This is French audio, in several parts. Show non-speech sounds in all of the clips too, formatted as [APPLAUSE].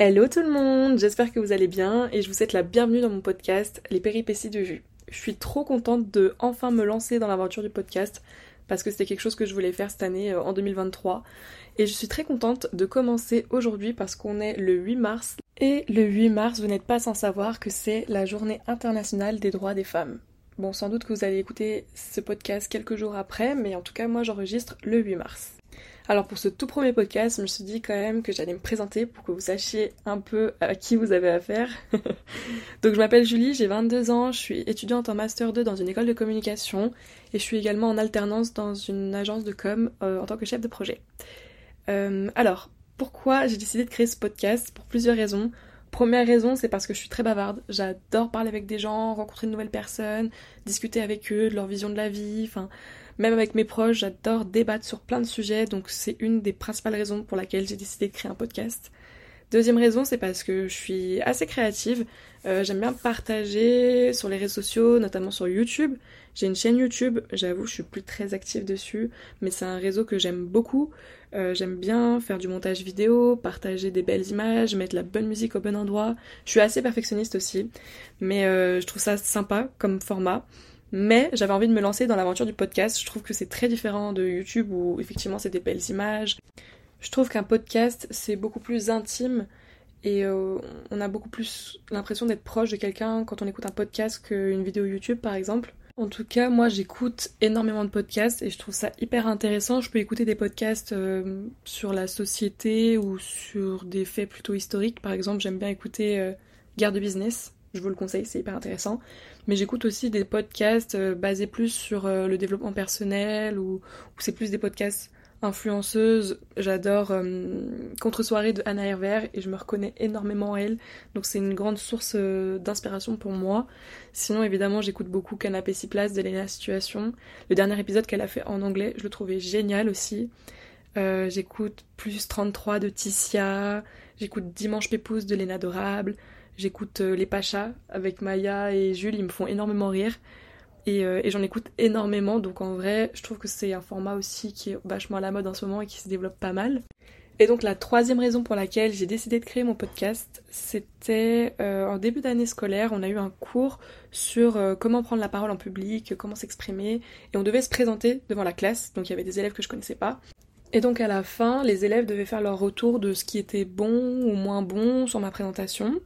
Hello tout le monde, j'espère que vous allez bien et je vous souhaite la bienvenue dans mon podcast Les péripéties de Jus. Je suis trop contente de enfin me lancer dans l'aventure du podcast parce que c'était quelque chose que je voulais faire cette année euh, en 2023 et je suis très contente de commencer aujourd'hui parce qu'on est le 8 mars et le 8 mars vous n'êtes pas sans savoir que c'est la journée internationale des droits des femmes. Bon sans doute que vous allez écouter ce podcast quelques jours après mais en tout cas moi j'enregistre le 8 mars. Alors pour ce tout premier podcast, je me suis dit quand même que j'allais me présenter pour que vous sachiez un peu à qui vous avez affaire. [LAUGHS] Donc je m'appelle Julie, j'ai 22 ans, je suis étudiante en Master 2 dans une école de communication et je suis également en alternance dans une agence de com euh, en tant que chef de projet. Euh, alors, pourquoi j'ai décidé de créer ce podcast? Pour plusieurs raisons. Première raison, c'est parce que je suis très bavarde. J'adore parler avec des gens, rencontrer de nouvelles personnes, discuter avec eux de leur vision de la vie, enfin même avec mes proches, j'adore débattre sur plein de sujets, donc c'est une des principales raisons pour laquelle j'ai décidé de créer un podcast. Deuxième raison, c'est parce que je suis assez créative. Euh, j'aime bien partager sur les réseaux sociaux, notamment sur YouTube. J'ai une chaîne YouTube, j'avoue, je suis plus très active dessus, mais c'est un réseau que j'aime beaucoup. Euh, j'aime bien faire du montage vidéo, partager des belles images, mettre la bonne musique au bon endroit. Je suis assez perfectionniste aussi, mais euh, je trouve ça sympa comme format. Mais j'avais envie de me lancer dans l'aventure du podcast. Je trouve que c'est très différent de YouTube où effectivement c'est des belles images. Je trouve qu'un podcast c'est beaucoup plus intime et euh, on a beaucoup plus l'impression d'être proche de quelqu'un quand on écoute un podcast qu'une vidéo YouTube par exemple. En tout cas, moi j'écoute énormément de podcasts et je trouve ça hyper intéressant. Je peux écouter des podcasts euh, sur la société ou sur des faits plutôt historiques. Par exemple, j'aime bien écouter euh, Guerre de business je vous le conseille, c'est hyper intéressant. Mais j'écoute aussi des podcasts euh, basés plus sur le développement personnel ou, c'est plus des podcasts influenceuses. J'adore euh, Contre-soirée de Anna Herver et je me reconnais énormément en elle. Donc c'est une grande source d'inspiration pour moi. Sinon évidemment j'écoute beaucoup Canapé 6 places d'Elena Situation. Le dernier épisode qu'elle a fait en anglais, je le trouvais génial aussi. j'écoute Plus 33 de Ticia. J'écoute Dimanche Pépouze de Léna Dorable. J'écoute euh, les Pachas avec Maya et Jules, ils me font énormément rire. Euh, et, j'en écoute énormément, donc en vrai, je trouve que c'est un format aussi qui est vachement à la mode en ce moment et qui se développe pas mal. Et donc la troisième raison pour laquelle j'ai décidé de créer mon podcast, c'était euh, en début d'année scolaire, on a eu un cours sur comment prendre la parole en public, comment s'exprimer, et on devait se présenter devant la classe, donc il y avait des élèves que je connaissais pas. Et donc à la fin, les élèves devaient faire leur retour de ce qui était bon ou moins bon sur ma présentation.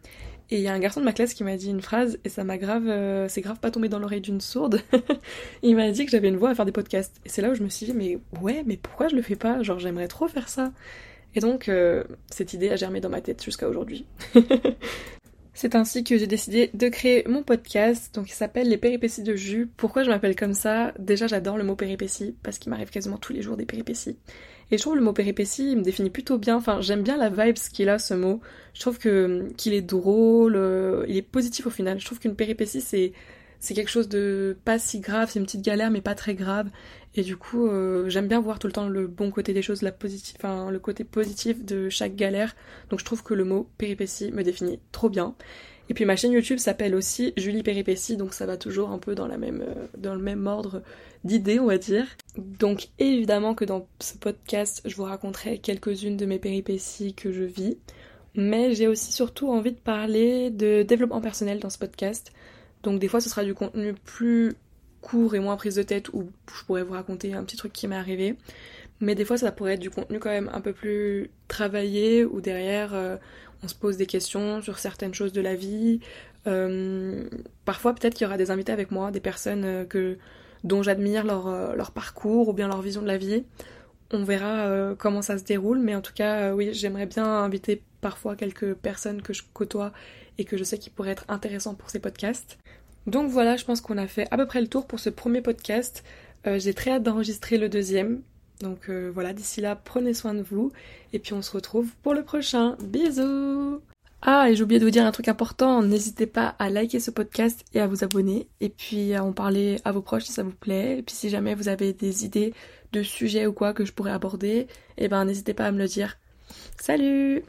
Et il y a un garçon de ma classe qui m'a dit une phrase et ça m'a grave, euh, c'est grave pas tombé dans l'oreille d'une sourde. [LAUGHS] il m'a dit que j'avais une voix à faire des podcasts. Et c'est là où je me suis dit mais ouais, mais pourquoi je le fais pas? Genre j'aimerais trop faire ça. Et donc euh, cette idée a germé dans ma tête jusqu'à aujourd'hui. [LAUGHS] C'est ainsi que j'ai décidé de créer mon podcast, donc il s'appelle Les péripéties de Jus. Pourquoi je m'appelle comme ça? Déjà j'adore le mot péripéties, parce qu'il m'arrive quasiment tous les jours des péripéties. Et je trouve le mot péripétie, il me définit plutôt bien, enfin j'aime bien la vibe qu'il a ce mot. Je trouve qu'il est drôle, euh, il est positif au final. Je trouve qu'une péripétie c'est c'est quelque chose de pas si grave, c'est une petite galère mais pas très grave. Et du coup, euh, j'aime bien voir tout le temps le bon côté des choses, le côté positif de chaque galère. Donc je trouve que le mot péripétie me définit trop bien. Et puis ma chaîne YouTube s'appelle aussi Julie Péripétie, donc ça va toujours un peu dans, euh, dans le même ordre d'idées, on va dire. Donc évidemment que dans ce podcast, je vous raconterai quelques-unes de mes péripéties que je vis. Mais j'ai aussi surtout envie de parler de développement personnel dans ce podcast. Donc des fois ce sera du contenu plus court et moins prise de tête où je pourrais vous raconter un petit truc qui m'est arrivé. Mais des fois ça pourrait être du contenu quand même un peu plus travaillé où derrière euh, on se pose des questions sur certaines choses de la vie. Euh, parfois peut-être qu'il y aura des invités avec moi, des personnes euh, que, dont j'admire leur, parcours ou bien leur vision de la vie. On verra comment ça se déroule, mais en tout cas oui j'aimerais bien inviter parfois quelques personnes que je côtoie et que je sais qui pourraient être intéressants pour ces podcasts. Donc voilà, je pense qu'on a fait à peu près le tour pour ce premier podcast. Euh, j'ai très hâte d'enregistrer le deuxième. Donc euh, voilà, d'ici là, prenez soin de vous. Et puis on se retrouve pour le prochain. Bisous Ah, et j'ai oublié de vous dire un truc important. N'hésitez pas à liker ce podcast et à vous abonner. Et puis à en parler à vos proches si ça vous plaît. Et puis si jamais vous avez des idées de sujets ou quoi que je pourrais aborder, eh ben n'hésitez pas à me le dire. Salut